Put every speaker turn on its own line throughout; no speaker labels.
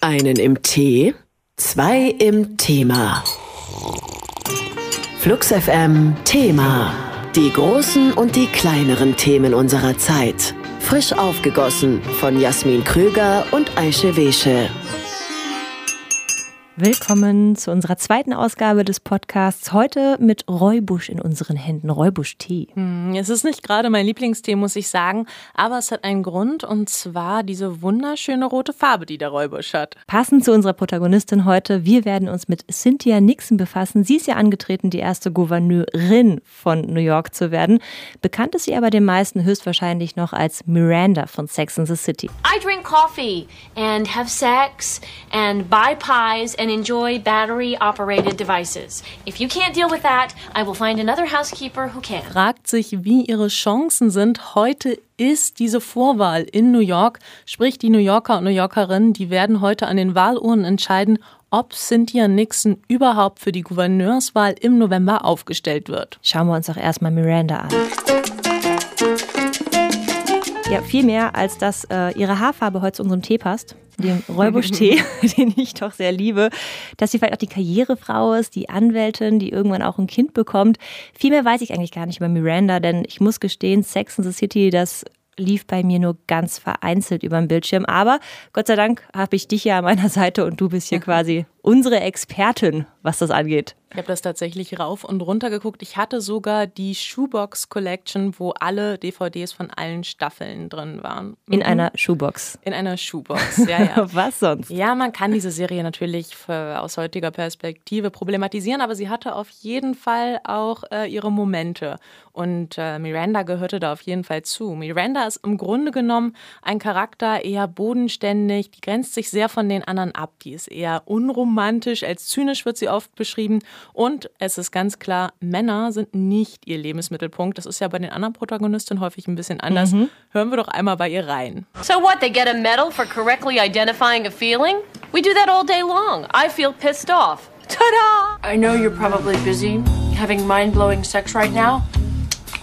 Einen im Tee, zwei im Thema. Flux FM Thema. Die großen und die kleineren Themen unserer Zeit. Frisch aufgegossen von Jasmin Krüger und Aische Wesche.
Willkommen zu unserer zweiten Ausgabe des Podcasts. Heute mit Räubusch in unseren Händen. Räubusch-Tee.
Hm, es ist nicht gerade mein Lieblingstee, muss ich sagen, aber es hat einen Grund und zwar diese wunderschöne rote Farbe, die der Räubusch hat.
Passend zu unserer Protagonistin heute, wir werden uns mit Cynthia Nixon befassen. Sie ist ja angetreten, die erste Gouverneurin von New York zu werden. Bekannt ist sie aber den meisten höchstwahrscheinlich noch als Miranda von Sex and the City.
I drink coffee and have sex and buy pies and enjoy battery operated devices. If you can't deal with that, I will find another housekeeper who can.
Fragt sich, wie ihre Chancen sind. Heute ist diese Vorwahl in New York, sprich die New Yorker und New Yorkerinnen, die werden heute an den Wahlurnen entscheiden, ob Cynthia Nixon überhaupt für die Gouverneurswahl im November aufgestellt wird.
Schauen wir uns doch erstmal Miranda an. Ja, viel mehr als dass äh, ihre Haarfarbe heute zu unserem Tee passt, dem Räubusch-Tee, den ich doch sehr liebe, dass sie vielleicht auch die Karrierefrau ist, die Anwältin, die irgendwann auch ein Kind bekommt. Viel mehr weiß ich eigentlich gar nicht über Miranda, denn ich muss gestehen, Sex in the City, das lief bei mir nur ganz vereinzelt über den Bildschirm. Aber Gott sei Dank habe ich dich ja an meiner Seite und du bist hier quasi unsere Expertin, was das angeht.
Ich habe das tatsächlich rauf und runter geguckt. Ich hatte sogar die Shoebox Collection, wo alle DVDs von allen Staffeln drin waren.
In mhm. einer Shoebox.
In einer Shoebox, ja, ja.
Was sonst?
Ja, man kann diese Serie natürlich für, aus heutiger Perspektive problematisieren, aber sie hatte auf jeden Fall auch äh, ihre Momente. Und äh, Miranda gehörte da auf jeden Fall zu. Miranda ist im Grunde genommen ein Charakter eher bodenständig, die grenzt sich sehr von den anderen ab. Die ist eher unromantisch, als zynisch wird sie oft beschrieben und es ist ganz klar, Männer sind nicht ihr Lebensmittelpunkt. Das ist ja bei den anderen Protagonistinnen häufig ein bisschen anders. Mhm. Hören wir doch einmal bei ihr rein.
So what, they get a medal for correctly identifying a feeling? We do that all day long. I feel pissed off. Ta-da! I know you're probably busy having mind-blowing sex right now,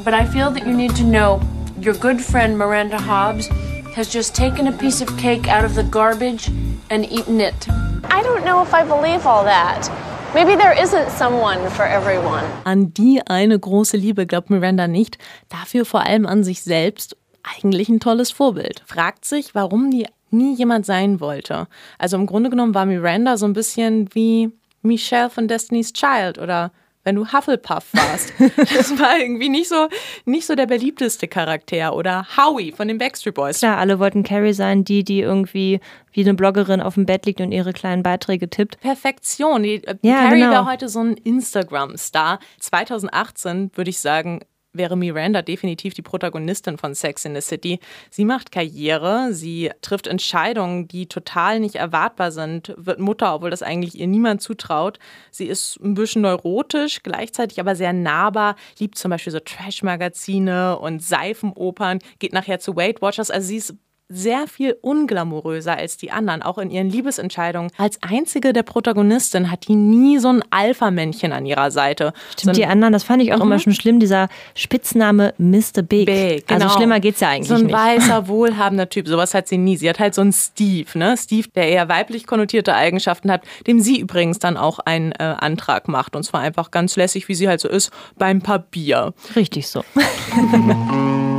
but I feel that you need to know your good friend Miranda Hobbs has just taken a piece of cake out of the garbage and eaten it. I don't know if I believe all that. Maybe there isn't someone for everyone.
An die eine große Liebe glaubt Miranda nicht, dafür vor allem an sich selbst. Eigentlich ein tolles Vorbild. Fragt sich, warum die nie jemand sein wollte. Also im Grunde genommen war Miranda so ein bisschen wie Michelle von Destiny's Child oder wenn du Hufflepuff warst. Das war irgendwie nicht so, nicht so der beliebteste Charakter. Oder Howie von den Backstreet Boys.
Klar, alle wollten Carrie sein, die, die irgendwie wie eine Bloggerin auf dem Bett liegt und ihre kleinen Beiträge tippt.
Perfektion. Die, äh, ja, Carrie genau. war heute so ein Instagram-Star. 2018 würde ich sagen, wäre Miranda definitiv die Protagonistin von Sex in the City. Sie macht Karriere, sie trifft Entscheidungen, die total nicht erwartbar sind, wird Mutter, obwohl das eigentlich ihr niemand zutraut. Sie ist ein bisschen neurotisch, gleichzeitig aber sehr nahbar, liebt zum Beispiel so Trash-Magazine und Seifenopern, geht nachher zu Weight Watchers. Also sie ist sehr viel unglamouröser als die anderen, auch in ihren Liebesentscheidungen. Als einzige der Protagonistin hat die nie so ein Alpha-Männchen an ihrer Seite.
Stimmt, so die anderen, das fand ich auch mhm. immer schon schlimm, dieser Spitzname Mr. Big. Big also genau. Also schlimmer geht's ja eigentlich
nicht. So ein
nicht.
weißer, wohlhabender Typ, sowas hat sie nie. Sie hat halt so einen Steve, ne? Steve, der eher weiblich konnotierte Eigenschaften hat, dem sie übrigens dann auch einen äh, Antrag macht. Und zwar einfach ganz lässig, wie sie halt so ist, beim Papier.
Richtig so.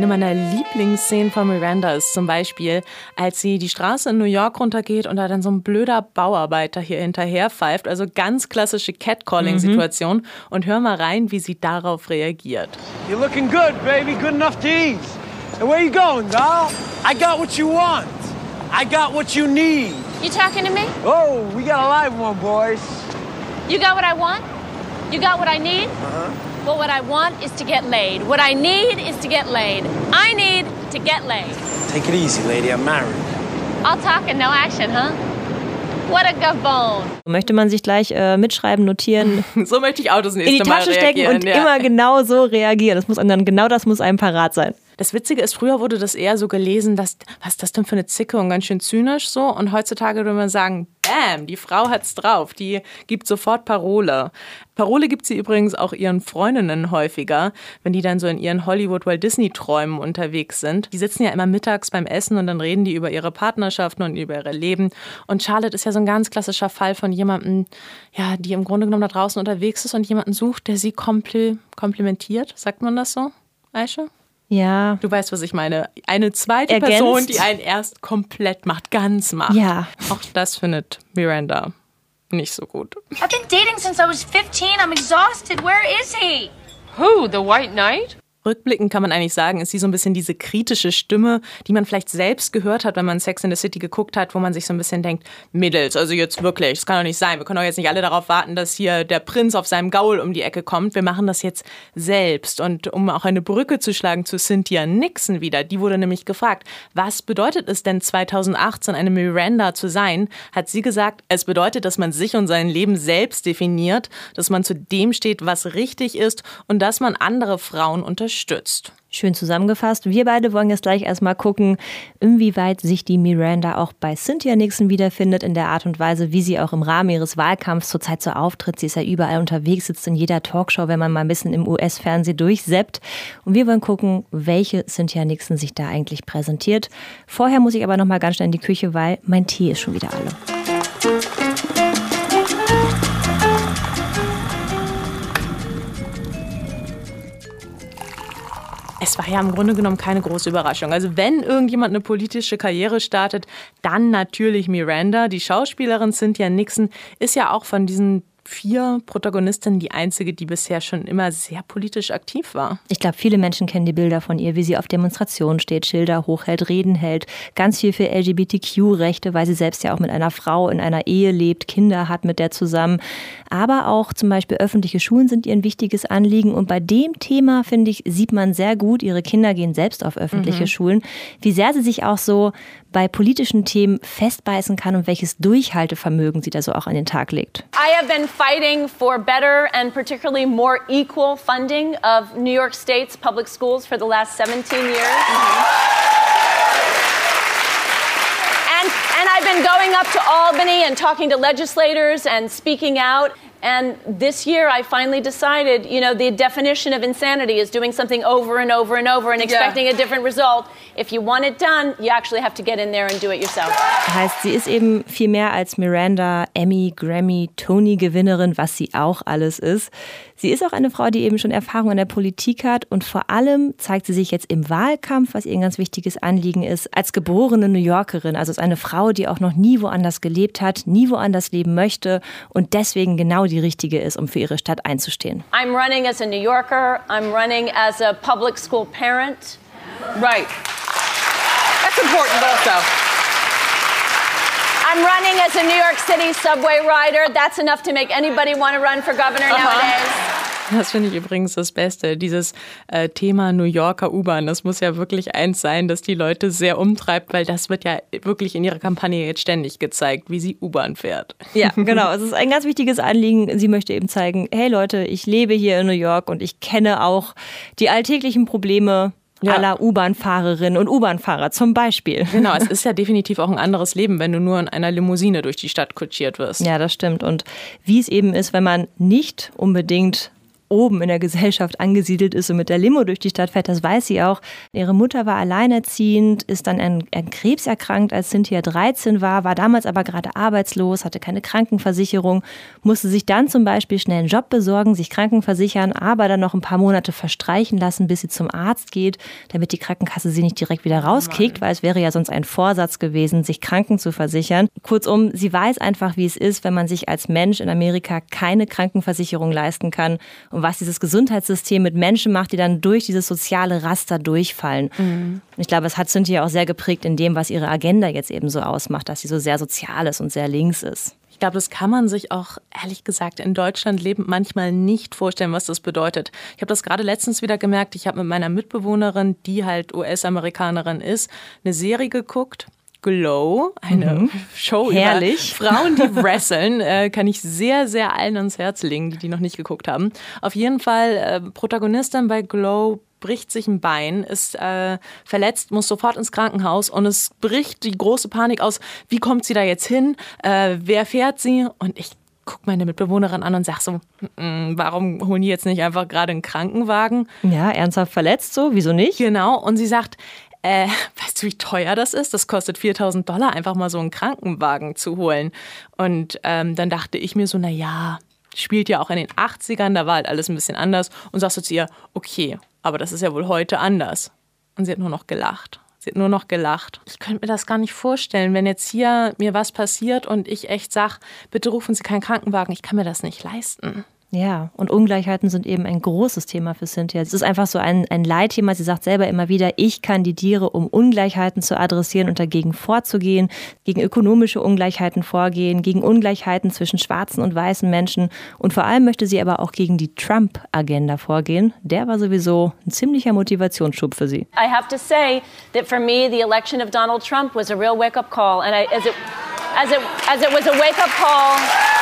Eine meiner Lieblingsszenen von Miranda ist zum Beispiel, als sie die Straße in New York runtergeht und da dann so ein blöder Bauarbeiter hier hinterher pfeift. Also ganz klassische Catcalling-Situation. Mhm. Und hör mal rein, wie sie darauf reagiert.
You're looking good, baby. Good enough to eat. And where you going, doll? I got what you want. I got what you need.
You talking to me?
Oh, we got a live one, boys.
You got what I want? You got what I need? Uh-huh. Well, what I want is to get laid. What I need is to get laid. I need to get laid.
Take it easy, lady. I'm married.
All talk and no action, huh? What a gabone.
Möchte man sich gleich äh, mitschreiben, notieren.
so möchte ich auch das nächste
In die Tasche stecken und
ja.
immer genau so reagieren. Das muss dann genau das muss einem parat sein.
Das Witzige ist, früher wurde das eher so gelesen, dass, was ist das denn für eine Zicke und ganz schön zynisch so. Und heutzutage würde man sagen, bam, die Frau hat's drauf, die gibt sofort Parole. Parole gibt sie übrigens auch ihren Freundinnen häufiger, wenn die dann so in ihren Hollywood-Walt Disney-Träumen unterwegs sind. Die sitzen ja immer mittags beim Essen und dann reden die über ihre Partnerschaften und über ihre Leben. Und Charlotte ist ja so ein ganz klassischer Fall von jemandem, ja, die im Grunde genommen da draußen unterwegs ist und jemanden sucht, der sie kompl komplimentiert. Sagt man das so, Aisha?
Ja.
Du weißt, was ich meine. Eine zweite Ergänzt. Person, die einen erst komplett macht, ganz macht.
Ja.
Auch das findet Miranda nicht so gut.
I've been dating since I was 15. I'm exhausted. Where is he?
Who? The White Knight?
Rückblickend kann man eigentlich sagen, ist sie so ein bisschen diese kritische Stimme, die man vielleicht selbst gehört hat, wenn man Sex in the City geguckt hat, wo man sich so ein bisschen denkt, Mädels, also jetzt wirklich, das kann doch nicht sein. Wir können doch jetzt nicht alle darauf warten, dass hier der Prinz auf seinem Gaul um die Ecke kommt. Wir machen das jetzt selbst. Und um auch eine Brücke zu schlagen zu Cynthia Nixon wieder, die wurde nämlich gefragt, was bedeutet es denn 2018 eine Miranda zu sein? Hat sie gesagt, es bedeutet, dass man sich und sein Leben selbst definiert, dass man zu dem steht, was richtig ist und dass man andere Frauen unterstützt unterstützt.
Schön zusammengefasst. Wir beide wollen jetzt gleich erstmal gucken, inwieweit sich die Miranda auch bei Cynthia Nixon wiederfindet, in der Art und Weise, wie sie auch im Rahmen ihres Wahlkampfs zurzeit so auftritt. Sie ist ja überall unterwegs, sitzt in jeder Talkshow, wenn man mal ein bisschen im US-Fernsehen durchseppt. Und wir wollen gucken, welche Cynthia Nixon sich da eigentlich präsentiert. Vorher muss ich aber noch mal ganz schnell in die Küche, weil mein Tee ist schon wieder alle.
Es war ja im Grunde genommen keine große Überraschung. Also wenn irgendjemand eine politische Karriere startet, dann natürlich Miranda. Die Schauspielerin Cynthia Nixon ist ja auch von diesen vier Protagonistinnen die einzige, die bisher schon immer sehr politisch aktiv war.
Ich glaube, viele Menschen kennen die Bilder von ihr, wie sie auf Demonstrationen steht, Schilder hochhält, Reden hält, ganz viel für LGBTQ-Rechte, weil sie selbst ja auch mit einer Frau in einer Ehe lebt, Kinder hat mit der zusammen. Aber auch zum Beispiel öffentliche Schulen sind ihr ein wichtiges Anliegen. Und bei dem Thema, finde ich, sieht man sehr gut, ihre Kinder gehen selbst auf öffentliche mhm. Schulen, wie sehr sie sich auch so bei politischen Themen festbeißen kann und welches Durchhaltevermögen sie da so auch an den Tag legt.
I have been fighting for better and particularly more equal funding of New York State's public schools for the last 17 years. And, and I've been going up to Albany and talking to legislators and speaking out. And this year, I finally decided, you know, the definition of insanity is doing something over and over and over and expecting yeah. a different result. If you want it done, you actually have to get in there and do it yourself.
Heißt, sie ist eben viel mehr als Miranda, Emmy, Grammy, Tony-Gewinnerin, was sie auch alles ist. Sie ist auch eine Frau, die eben schon Erfahrung in der Politik hat und vor allem zeigt sie sich jetzt im Wahlkampf, was ihr ein ganz wichtiges Anliegen ist, als geborene New Yorkerin. Also als eine Frau, die auch noch nie woanders gelebt hat, nie woanders leben möchte und deswegen genau die richtige ist, um für ihre Stadt einzustehen.
I'm running as a New Yorker. I'm running as a public school parent.
Right. That's important also.
I'm running as a New York City subway rider. That's enough to make anybody want to run for governor uh -huh. nowadays.
Das finde ich übrigens das Beste. Dieses äh, Thema New Yorker U-Bahn, das muss ja wirklich eins sein, das die Leute sehr umtreibt, weil das wird ja wirklich in ihrer Kampagne jetzt ständig gezeigt, wie sie U-Bahn fährt.
Ja, genau. Es ist ein ganz wichtiges Anliegen. Sie möchte eben zeigen, hey Leute, ich lebe hier in New York und ich kenne auch die alltäglichen Probleme ja. aller U-Bahn-Fahrerinnen und U-Bahn-Fahrer zum Beispiel.
Genau, es ist ja definitiv auch ein anderes Leben, wenn du nur in einer Limousine durch die Stadt kutschiert wirst.
Ja, das stimmt. Und wie es eben ist, wenn man nicht unbedingt oben in der Gesellschaft angesiedelt ist und mit der Limo durch die Stadt fährt, das weiß sie auch. Ihre Mutter war alleinerziehend, ist dann an, an Krebs erkrankt, als Cynthia 13 war, war damals aber gerade arbeitslos, hatte keine Krankenversicherung, musste sich dann zum Beispiel schnell einen Job besorgen, sich krankenversichern, aber dann noch ein paar Monate verstreichen lassen, bis sie zum Arzt geht, damit die Krankenkasse sie nicht direkt wieder rauskickt, weil es wäre ja sonst ein Vorsatz gewesen, sich kranken zu versichern. Kurzum, sie weiß einfach, wie es ist, wenn man sich als Mensch in Amerika keine Krankenversicherung leisten kann und und was dieses Gesundheitssystem mit Menschen macht, die dann durch dieses soziale Raster durchfallen. Mhm. Und ich glaube, es hat Cynthia auch sehr geprägt in dem, was ihre Agenda jetzt eben so ausmacht, dass sie so sehr sozial ist und sehr links ist.
Ich glaube, das kann man sich auch ehrlich gesagt in Deutschland lebend manchmal nicht vorstellen, was das bedeutet. Ich habe das gerade letztens wieder gemerkt. Ich habe mit meiner Mitbewohnerin, die halt US-Amerikanerin ist, eine Serie geguckt Glow, eine mhm. Show
Herrlich.
über Frauen, die wresteln. Äh, kann ich sehr, sehr allen ans Herz legen, die die noch nicht geguckt haben. Auf jeden Fall äh, Protagonistin bei Glow bricht sich ein Bein, ist äh, verletzt, muss sofort ins Krankenhaus und es bricht die große Panik aus. Wie kommt sie da jetzt hin? Äh, wer fährt sie? Und ich gucke meine Mitbewohnerin an und sage so, warum holen die jetzt nicht einfach gerade einen Krankenwagen?
Ja, ernsthaft verletzt so, wieso nicht?
Genau, und sie sagt, äh, weißt du, wie teuer das ist? Das kostet 4000 Dollar, einfach mal so einen Krankenwagen zu holen. Und ähm, dann dachte ich mir so, na ja, spielt ja auch in den 80ern, da war halt alles ein bisschen anders. Und sagst du zu ihr, okay, aber das ist ja wohl heute anders. Und sie hat nur noch gelacht. Sie hat nur noch gelacht. Ich könnte mir das gar nicht vorstellen, wenn jetzt hier mir was passiert und ich echt sage, bitte rufen Sie keinen Krankenwagen, ich kann mir das nicht leisten.
Ja, und Ungleichheiten sind eben ein großes Thema für Cynthia. Es ist einfach so ein, ein Leitthema. Sie sagt selber immer wieder, ich kandidiere, um Ungleichheiten zu adressieren und dagegen vorzugehen, gegen ökonomische Ungleichheiten vorgehen, gegen Ungleichheiten zwischen schwarzen und weißen Menschen. Und vor allem möchte sie aber auch gegen die Trump-Agenda vorgehen. Der war sowieso ein ziemlicher Motivationsschub für sie.
I have to say that for me, the election of Donald Trump was a real wake-up call. And I, as, it, as, it, as it was a wake-up call...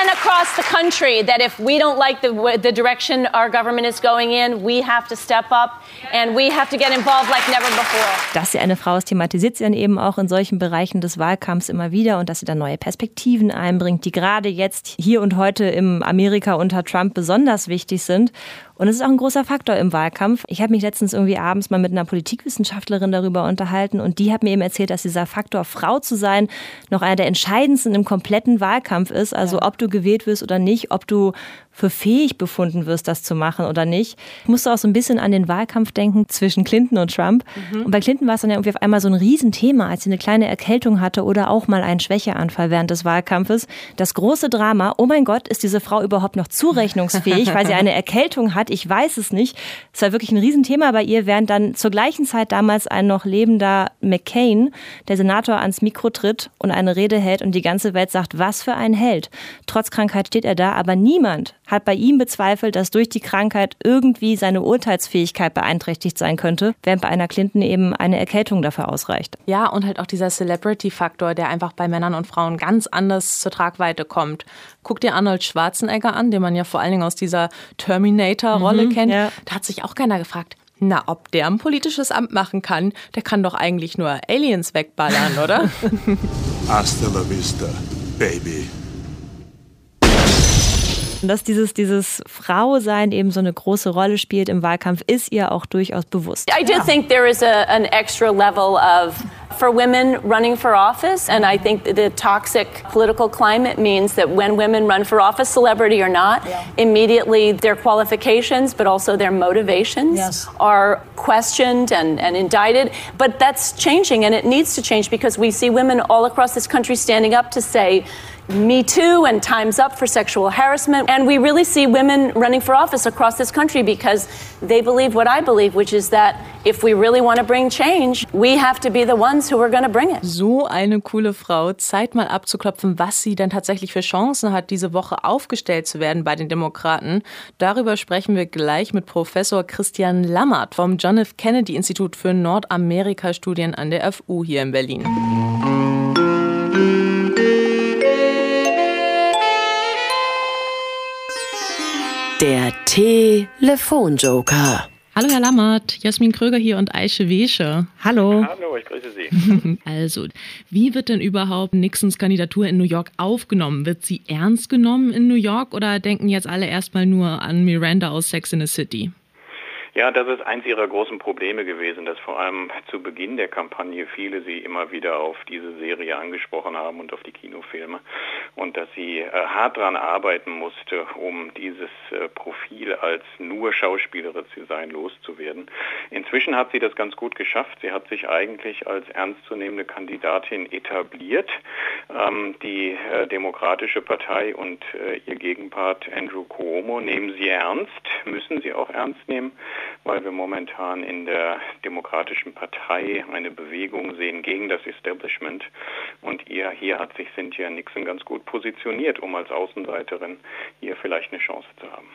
women across the country that if we don't like the, the direction our government is going in, we have to step up and we have to get involved like never before.
Dass sie eine Frau ist, thematisiert sie dann eben auch in solchen Bereichen des Wahlkampfs immer wieder und dass sie dann neue Perspektiven einbringt, die gerade jetzt hier und heute im Amerika unter Trump besonders wichtig sind. Und es ist auch ein großer Faktor im Wahlkampf. Ich habe mich letztens irgendwie abends mal mit einer Politikwissenschaftlerin darüber unterhalten und die hat mir eben erzählt, dass dieser Faktor Frau zu sein noch einer der entscheidendsten im kompletten Wahlkampf ist. Also ob du gewählt wirst oder nicht, ob du für fähig befunden wirst, das zu machen oder nicht. Ich musste auch so ein bisschen an den Wahlkampf denken zwischen Clinton und Trump. Mhm. Und bei Clinton war es dann ja irgendwie auf einmal so ein Riesenthema, als sie eine kleine Erkältung hatte oder auch mal einen Schwächeanfall während des Wahlkampfes. Das große Drama, oh mein Gott, ist diese Frau überhaupt noch zurechnungsfähig, weil sie eine Erkältung hat? Ich weiß es nicht. Es war wirklich ein Riesenthema bei ihr, während dann zur gleichen Zeit damals ein noch lebender McCain, der Senator, ans Mikro tritt und eine Rede hält und die ganze Welt sagt, was für ein Held. Trotz Krankheit steht er da, aber niemand hat bei ihm bezweifelt, dass durch die Krankheit irgendwie seine Urteilsfähigkeit beeinträchtigt sein könnte, während bei einer Clinton eben eine Erkältung dafür ausreicht.
Ja, und halt auch dieser Celebrity-Faktor, der einfach bei Männern und Frauen ganz anders zur Tragweite kommt. Guck dir Arnold Schwarzenegger an, den man ja vor allen Dingen aus dieser Terminator-Rolle mhm, kennt. Ja. Da hat sich auch keiner gefragt, na, ob der ein politisches Amt machen kann, der kann doch eigentlich nur Aliens wegballern, oder? Hasta la vista,
baby. Und dass dieses, dieses Frausein eben so eine große Rolle spielt im Wahlkampf, ist ihr auch durchaus bewusst.
I do think there is a, an extra level of for women running for office. And I think the toxic political climate means that when women run for office, celebrity or not, yeah. immediately their qualifications, but also their motivations yes. are questioned and, and indicted. But that's changing, and it needs to change because we see women all across this country standing up to say, me Too and Time's Up for sexual harassment. And we really see women running for office across this country because they believe what I believe, which is that if we really want to bring change, we have to be the ones who are going to bring it.
So eine coole Frau. Zeit mal abzuklopfen, was sie denn tatsächlich für Chancen hat, diese Woche aufgestellt zu werden bei den Demokraten. Darüber sprechen wir gleich mit Professor Christian Lammert vom John F. Kennedy Institut für Nordamerika-Studien an der FU hier in Berlin.
Der Telefonjoker.
Hallo Herr Lammert, Jasmin Kröger hier und Aische Wesche.
Hallo.
Hallo, ich grüße Sie.
also, wie wird denn überhaupt Nixons Kandidatur in New York aufgenommen? Wird sie ernst genommen in New York oder denken jetzt alle erstmal nur an Miranda aus Sex in the City?
Ja, das ist eins ihrer großen Probleme gewesen, dass vor allem zu Beginn der Kampagne viele sie immer wieder auf diese Serie angesprochen haben und auf die Kinofilme und dass sie äh, hart daran arbeiten musste, um dieses äh, Profil als nur Schauspielerin zu sein loszuwerden. Inzwischen hat sie das ganz gut geschafft. Sie hat sich eigentlich als ernstzunehmende Kandidatin etabliert. Ähm, die äh, Demokratische Partei und äh, ihr Gegenpart Andrew Cuomo nehmen sie ernst, müssen sie auch ernst nehmen weil wir momentan in der Demokratischen Partei eine Bewegung sehen gegen das Establishment. Und ihr, hier hat sich Cynthia Nixon ganz gut positioniert, um als Außenseiterin hier vielleicht eine Chance zu haben.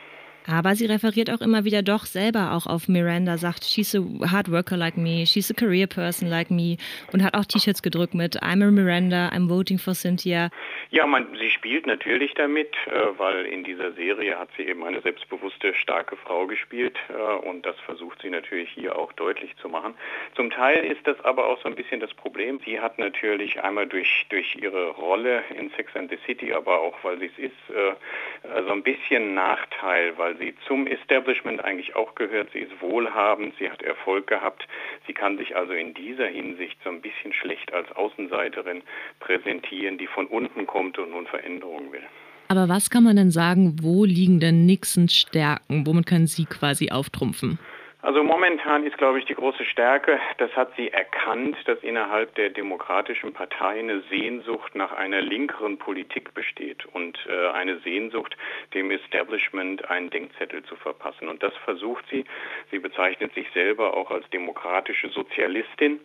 Aber sie referiert auch immer wieder doch selber auch auf Miranda, sagt, she's a hard worker like me, she's a career person like me und hat auch T-Shirts gedrückt mit I'm a Miranda, I'm voting for Cynthia.
Ja, man, sie spielt natürlich damit, äh, weil in dieser Serie hat sie eben eine selbstbewusste, starke Frau gespielt äh, und das versucht sie natürlich hier auch deutlich zu machen. Zum Teil ist das aber auch so ein bisschen das Problem. Sie hat natürlich einmal durch, durch ihre Rolle in Sex and the City, aber auch weil sie es ist, äh, so ein bisschen Nachteil, weil sie zum Establishment eigentlich auch gehört. Sie ist wohlhabend, sie hat Erfolg gehabt. Sie kann sich also in dieser Hinsicht so ein bisschen schlecht als Außenseiterin präsentieren, die von unten kommt und nun Veränderungen will.
Aber was kann man denn sagen, wo liegen denn Nixons Stärken? Womit können Sie quasi auftrumpfen?
Also momentan ist, glaube ich, die große Stärke, das hat sie erkannt, dass innerhalb der Demokratischen Partei eine Sehnsucht nach einer linkeren Politik besteht und äh, eine Sehnsucht, dem Establishment einen Denkzettel zu verpassen. Und das versucht sie. Sie bezeichnet sich selber auch als demokratische Sozialistin.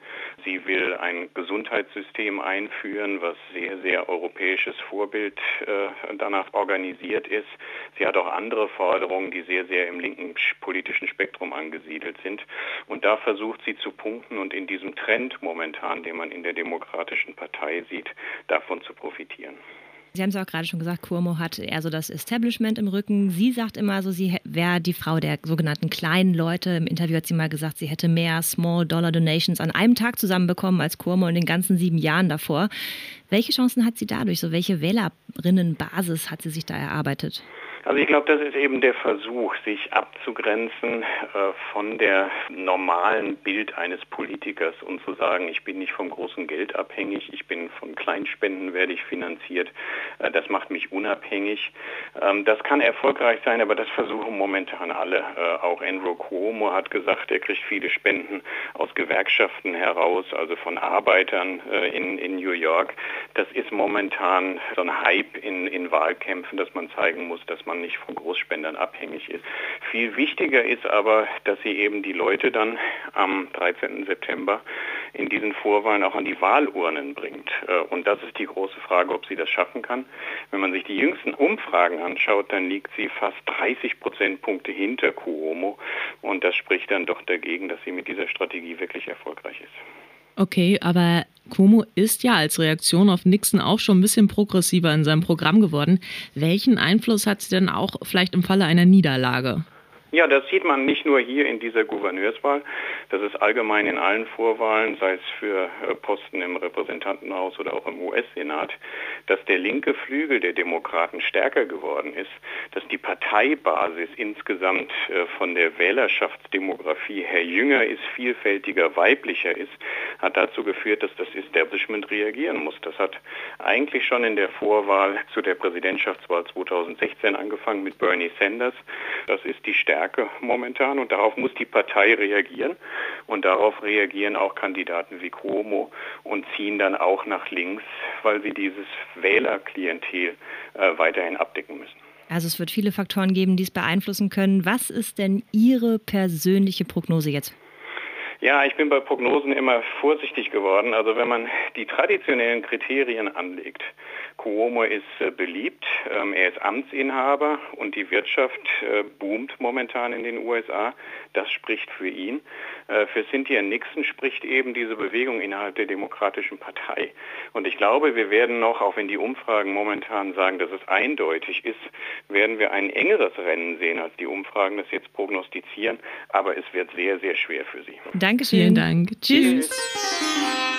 Sie will ein Gesundheitssystem einführen, was sehr, sehr europäisches Vorbild äh, danach organisiert ist. Sie hat auch andere Forderungen, die sehr, sehr im linken politischen Spektrum angesiedelt angesiedelt sind. Und da versucht sie zu punkten und in diesem Trend momentan, den man in der Demokratischen Partei sieht, davon zu profitieren.
Sie haben es auch gerade schon gesagt, Cuomo hat eher so das Establishment im Rücken. Sie sagt immer so, sie wäre die Frau der sogenannten kleinen Leute. Im Interview hat sie mal gesagt, sie hätte mehr Small Dollar Donations an einem Tag zusammenbekommen als Cuomo in den ganzen sieben Jahren davor. Welche Chancen hat sie dadurch? So welche Wählerinnenbasis hat sie sich da erarbeitet?
Also ich glaube, das ist eben der Versuch, sich abzugrenzen äh, von der normalen Bild eines Politikers und zu sagen, ich bin nicht vom großen Geld abhängig, ich bin von Kleinspenden werde ich finanziert. Äh, das macht mich unabhängig. Ähm, das kann erfolgreich sein, aber das versuchen momentan alle. Äh, auch Andrew Cuomo hat gesagt, er kriegt viele Spenden aus Gewerkschaften heraus, also von Arbeitern äh, in, in New York. Das ist momentan so ein Hype in, in Wahlkämpfen, dass man zeigen muss, dass man man nicht von Großspendern abhängig ist. Viel wichtiger ist aber, dass sie eben die Leute dann am 13. September in diesen Vorwahlen auch an die Wahlurnen bringt. Äh, und das ist die große Frage, ob sie das schaffen kann. Wenn man sich die jüngsten Umfragen anschaut, dann liegt sie fast 30 Prozentpunkte hinter Cuomo. Und das spricht dann doch dagegen, dass sie mit dieser Strategie wirklich erfolgreich ist.
Okay, aber Cuomo ist ja als Reaktion auf Nixon auch schon ein bisschen progressiver in seinem Programm geworden. Welchen Einfluss hat sie denn auch vielleicht im Falle einer Niederlage?
Ja, das sieht man nicht nur hier in dieser Gouverneurswahl, das ist allgemein in allen Vorwahlen, sei es für äh, Posten im Repräsentantenhaus oder auch im US-Senat, dass der linke Flügel der Demokraten stärker geworden ist, dass die Parteibasis insgesamt äh, von der Wählerschaftsdemografie her jünger ist, vielfältiger, weiblicher ist, hat dazu geführt, dass das Establishment reagieren muss. Das hat eigentlich schon in der Vorwahl zu der Präsidentschaftswahl 2016 angefangen mit Bernie Sanders. Das ist die Stärke Stärke momentan und darauf muss die Partei reagieren und darauf reagieren auch Kandidaten wie Cuomo und ziehen dann auch nach links, weil sie dieses Wählerklientel äh, weiterhin abdecken müssen.
Also es wird viele Faktoren geben, die es beeinflussen können. Was ist denn Ihre persönliche Prognose jetzt?
Ja, ich bin bei Prognosen immer vorsichtig geworden. Also wenn man die traditionellen Kriterien anlegt, Cuomo ist äh, beliebt, ähm, er ist Amtsinhaber und die Wirtschaft äh, boomt momentan in den USA. Das spricht für ihn. Äh, für Cynthia Nixon spricht eben diese Bewegung innerhalb der Demokratischen Partei. Und ich glaube, wir werden noch, auch wenn die Umfragen momentan sagen, dass es eindeutig ist, werden wir ein engeres Rennen sehen, als die Umfragen das jetzt prognostizieren. Aber es wird sehr, sehr schwer für sie.
Dankeschön. Vielen Dank. Tschüss.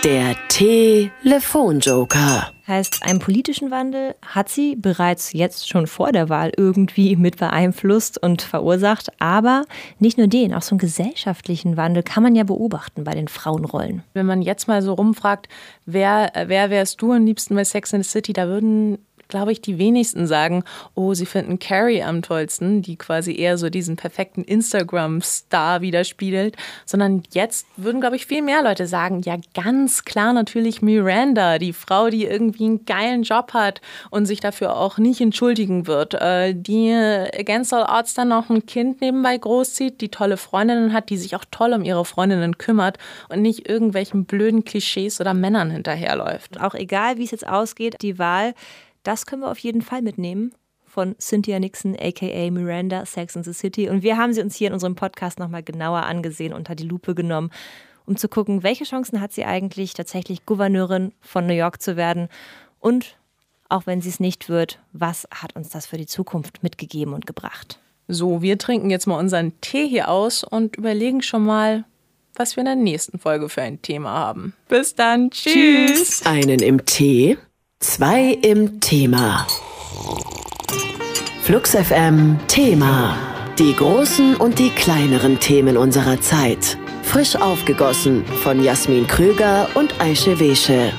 Der Telefonjoker.
Heißt, einen politischen Wandel hat sie bereits jetzt schon vor der Wahl irgendwie mit beeinflusst und verursacht. Aber nicht nur den, auch so einen gesellschaftlichen Wandel kann man ja beobachten bei den Frauenrollen.
Wenn man jetzt mal so rumfragt, wer, wer wärst du am liebsten bei Sex in the City, da würden glaube ich, die wenigsten sagen, oh, sie finden Carrie am tollsten, die quasi eher so diesen perfekten Instagram-Star widerspiegelt, sondern jetzt würden, glaube ich, viel mehr Leute sagen, ja, ganz klar natürlich Miranda, die Frau, die irgendwie einen geilen Job hat und sich dafür auch nicht entschuldigen wird, äh, die against all odds dann noch ein Kind nebenbei großzieht, die tolle Freundinnen hat, die sich auch toll um ihre Freundinnen kümmert und nicht irgendwelchen blöden Klischees oder Männern hinterherläuft.
Auch egal, wie es jetzt ausgeht, die Wahl das können wir auf jeden Fall mitnehmen. von Cynthia Nixon, aka Miranda, Sex in the City. Und wir haben sie uns hier in unserem Podcast nochmal genauer angesehen, unter die Lupe genommen, um zu gucken, welche Chancen hat sie eigentlich, tatsächlich Gouverneurin von New York zu werden. Und auch wenn sie es nicht wird, was hat uns das für die Zukunft mitgegeben und gebracht?
So, wir trinken jetzt mal unseren Tee hier aus und überlegen schon mal, was wir in der nächsten Folge für ein Thema haben. Bis dann. Tschüss. Tschüss.
Einen im Tee, zwei im Thema. Flux FM Thema. Die großen und die kleineren Themen unserer Zeit. Frisch aufgegossen von Jasmin Krüger und Aische Wesche.